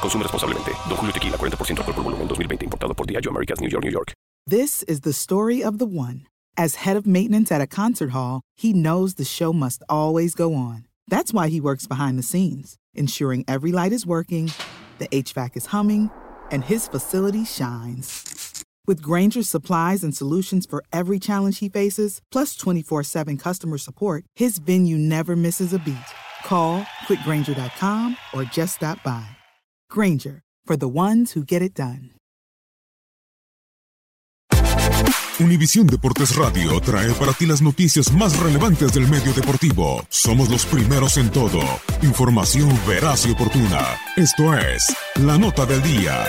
Consume responsablemente. Don Julio Tequila, 40% alcohol volumen, 2020. Importado por Diageo Americas, New York, New York. This is the story of the one. As head of maintenance at a concert hall, he knows the show must always go on. That's why he works behind the scenes, ensuring every light is working, the HVAC is humming, and his facility shines. With Granger's supplies and solutions for every challenge he faces, plus 24 7 customer support, his venue never misses a beat. Call quickgranger.com or just stop by. Granger, for the ones who get it done. Univisión Deportes Radio trae para ti las noticias más relevantes del medio deportivo. Somos los primeros en todo. Información veraz y oportuna. Esto es La Nota del Día.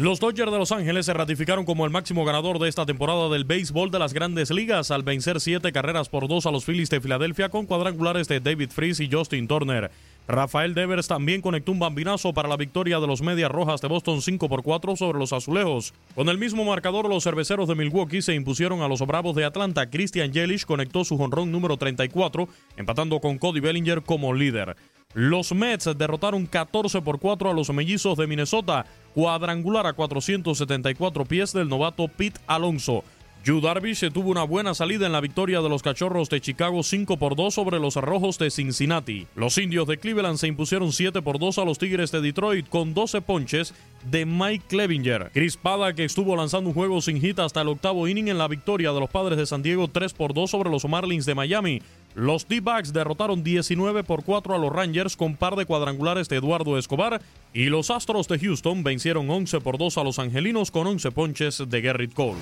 Los Dodgers de Los Ángeles se ratificaron como el máximo ganador de esta temporada del béisbol de las grandes ligas al vencer siete carreras por dos a los Phillies de Filadelfia con cuadrangulares de David Freese y Justin Turner. Rafael Devers también conectó un bambinazo para la victoria de los Medias Rojas de Boston 5 por 4 sobre los Azulejos. Con el mismo marcador, los cerveceros de Milwaukee se impusieron a los Bravos de Atlanta. Christian Yelich conectó su jonrón número 34, empatando con Cody Bellinger como líder. Los Mets derrotaron 14 por 4 a los mellizos de Minnesota, cuadrangular a 474 pies del novato Pete Alonso. Yu Darvish tuvo una buena salida en la victoria de los Cachorros de Chicago 5 por 2 sobre los Rojos de Cincinnati. Los Indios de Cleveland se impusieron 7 por 2 a los Tigres de Detroit con 12 ponches de Mike Clevinger. Chris Pada, que estuvo lanzando un juego sin hit hasta el octavo inning en la victoria de los Padres de San Diego 3 por 2 sobre los Marlins de Miami. Los D-Backs derrotaron 19 por 4 a los Rangers con par de cuadrangulares de Eduardo Escobar y los Astros de Houston vencieron 11 por 2 a los Angelinos con 11 ponches de Garrett Cole.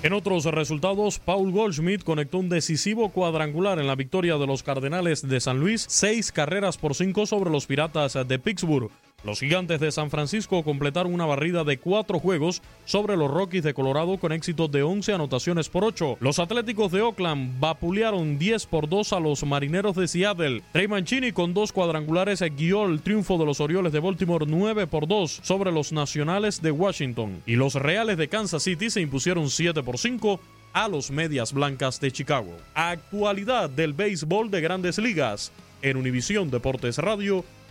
En otros resultados, Paul Goldschmidt conectó un decisivo cuadrangular en la victoria de los Cardenales de San Luis, seis carreras por cinco sobre los Piratas de Pittsburgh. Los gigantes de San Francisco completaron una barrida de cuatro juegos sobre los Rockies de Colorado con éxito de 11 anotaciones por 8. Los Atléticos de Oakland vapulearon 10 por 2 a los Marineros de Seattle. Trey Mancini con dos cuadrangulares guió el triunfo de los Orioles de Baltimore 9 por 2 sobre los Nacionales de Washington. Y los Reales de Kansas City se impusieron 7 por 5 a los Medias Blancas de Chicago. Actualidad del béisbol de grandes ligas. En Univisión Deportes Radio,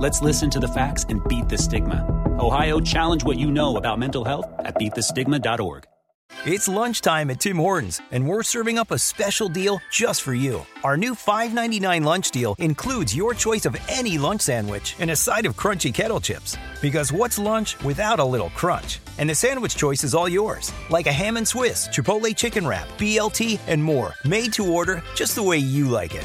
Let's listen to the facts and beat the stigma. Ohio, challenge what you know about mental health at beatthestigma.org. It's lunchtime at Tim Hortons, and we're serving up a special deal just for you. Our new $5.99 lunch deal includes your choice of any lunch sandwich and a side of crunchy kettle chips. Because what's lunch without a little crunch? And the sandwich choice is all yours, like a ham and Swiss, Chipotle chicken wrap, BLT, and more, made to order just the way you like it.